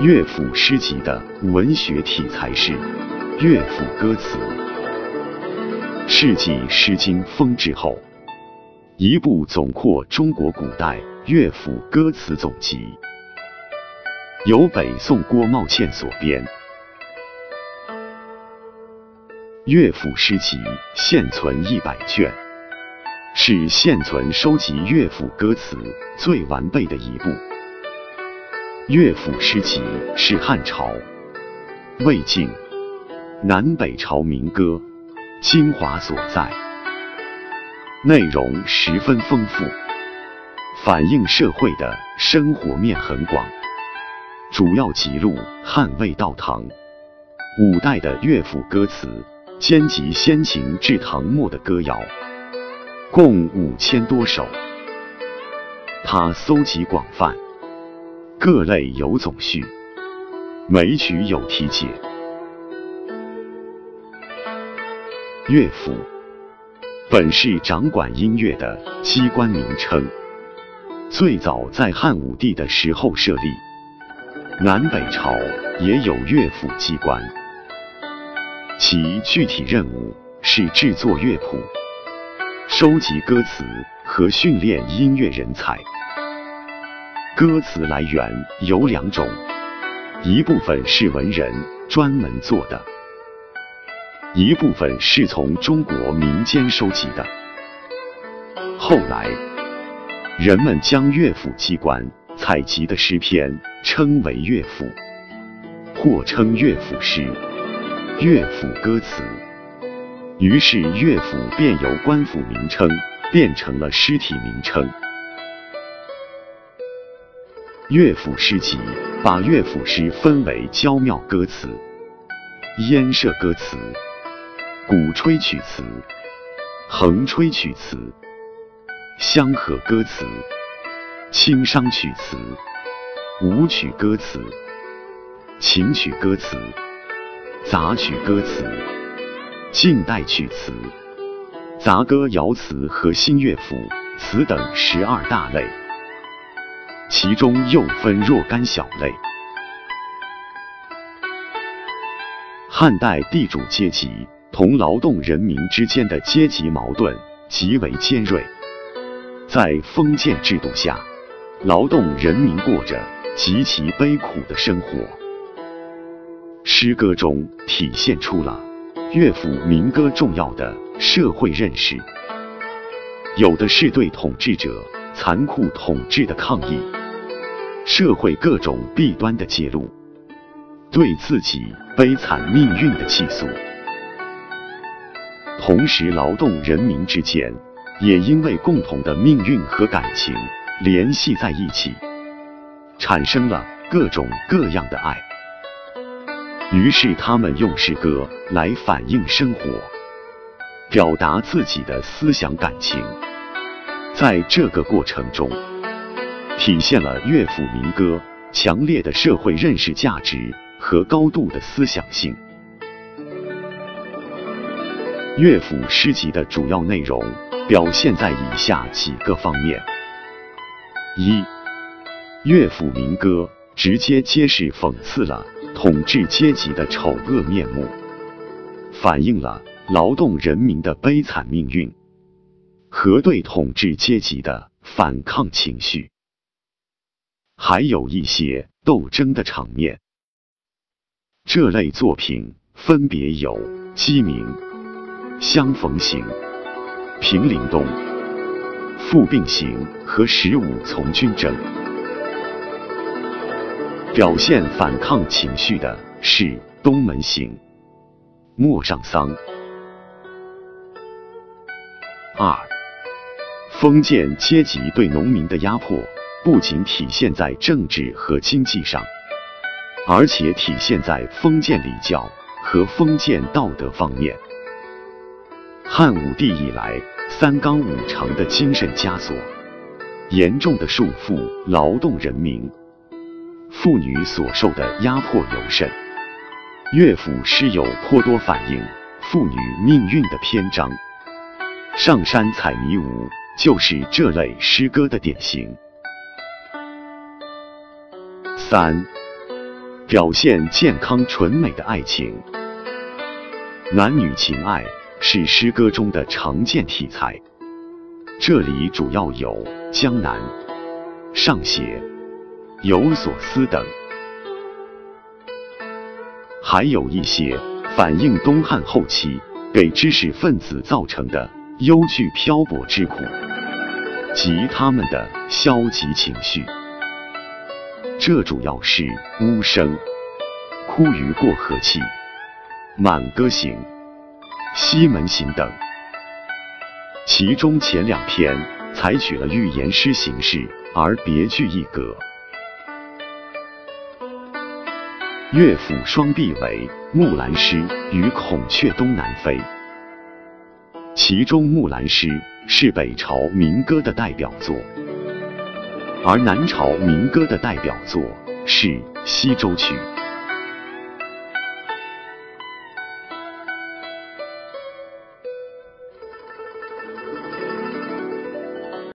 乐府诗集的文学题材是乐府歌词。世纪《诗经》风至后，一部总括中国古代乐府歌词总集，由北宋郭茂倩所编。乐府诗集现存一百卷，是现存收集乐府歌词最完备的一部。乐府诗集是汉朝、魏晋、南北朝民歌精华所在，内容十分丰富，反映社会的生活面很广，主要记录汉魏到唐五代的乐府歌词，兼集先秦至唐末的歌谣，共五千多首。他搜集广泛。各类有总序，每曲有题解。乐府本是掌管音乐的机关名称，最早在汉武帝的时候设立。南北朝也有乐府机关，其具体任务是制作乐谱、收集歌词和训练音乐人才。歌词来源有两种，一部分是文人专门做的，一部分是从中国民间收集的。后来，人们将乐府机关采集的诗篇称为乐府，或称乐府诗、乐府歌词，于是乐府便由官府名称变成了诗体名称。乐府诗集把乐府诗分为娇妙歌词、燕射歌词、鼓吹曲词、横吹曲词、相和歌词、清商曲词、舞曲歌词、琴曲歌词、杂曲歌词、近代曲词、杂歌谣词和新乐府词等十二大类。其中又分若干小类。汉代地主阶级同劳动人民之间的阶级矛盾极为尖锐，在封建制度下，劳动人民过着极其悲苦的生活。诗歌中体现出了乐府民歌重要的社会认识，有的是对统治者残酷统治的抗议。社会各种弊端的揭露，对自己悲惨命运的倾诉，同时劳动人民之间也因为共同的命运和感情联系在一起，产生了各种各样的爱。于是他们用诗歌来反映生活，表达自己的思想感情，在这个过程中。体现了乐府民歌强烈的社会认识价值和高度的思想性。乐府诗集的主要内容表现在以下几个方面：一、乐府民歌直接揭示讽刺了统治阶级的丑恶面目，反映了劳动人民的悲惨命运和对统治阶级的反抗情绪。还有一些斗争的场面。这类作品分别有《鸡鸣》《相逢行》《平陵东》《复病行》和《十五从军征》。表现反抗情绪的是《东门行》《陌上桑》。二，封建阶级对农民的压迫。不仅体现在政治和经济上，而且体现在封建礼教和封建道德方面。汉武帝以来，三纲五常的精神枷锁，严重的束缚劳动人民，妇女所受的压迫尤甚。乐府诗有颇多反映妇女命运的篇章，《上山采迷芜》就是这类诗歌的典型。三，表现健康纯美的爱情。男女情爱是诗歌中的常见题材，这里主要有江南、上邪、有所思等，还有一些反映东汉后期给知识分子造成的忧惧漂泊之苦及他们的消极情绪。这主要是《巫声》《哭于过河期》《满歌行》《西门行》等，其中前两篇采取了寓言诗形式，而别具一格。乐府双璧为《木兰诗》与《孔雀东南飞》，其中《木兰诗》是北朝民歌的代表作。而南朝民歌的代表作是《西洲曲》。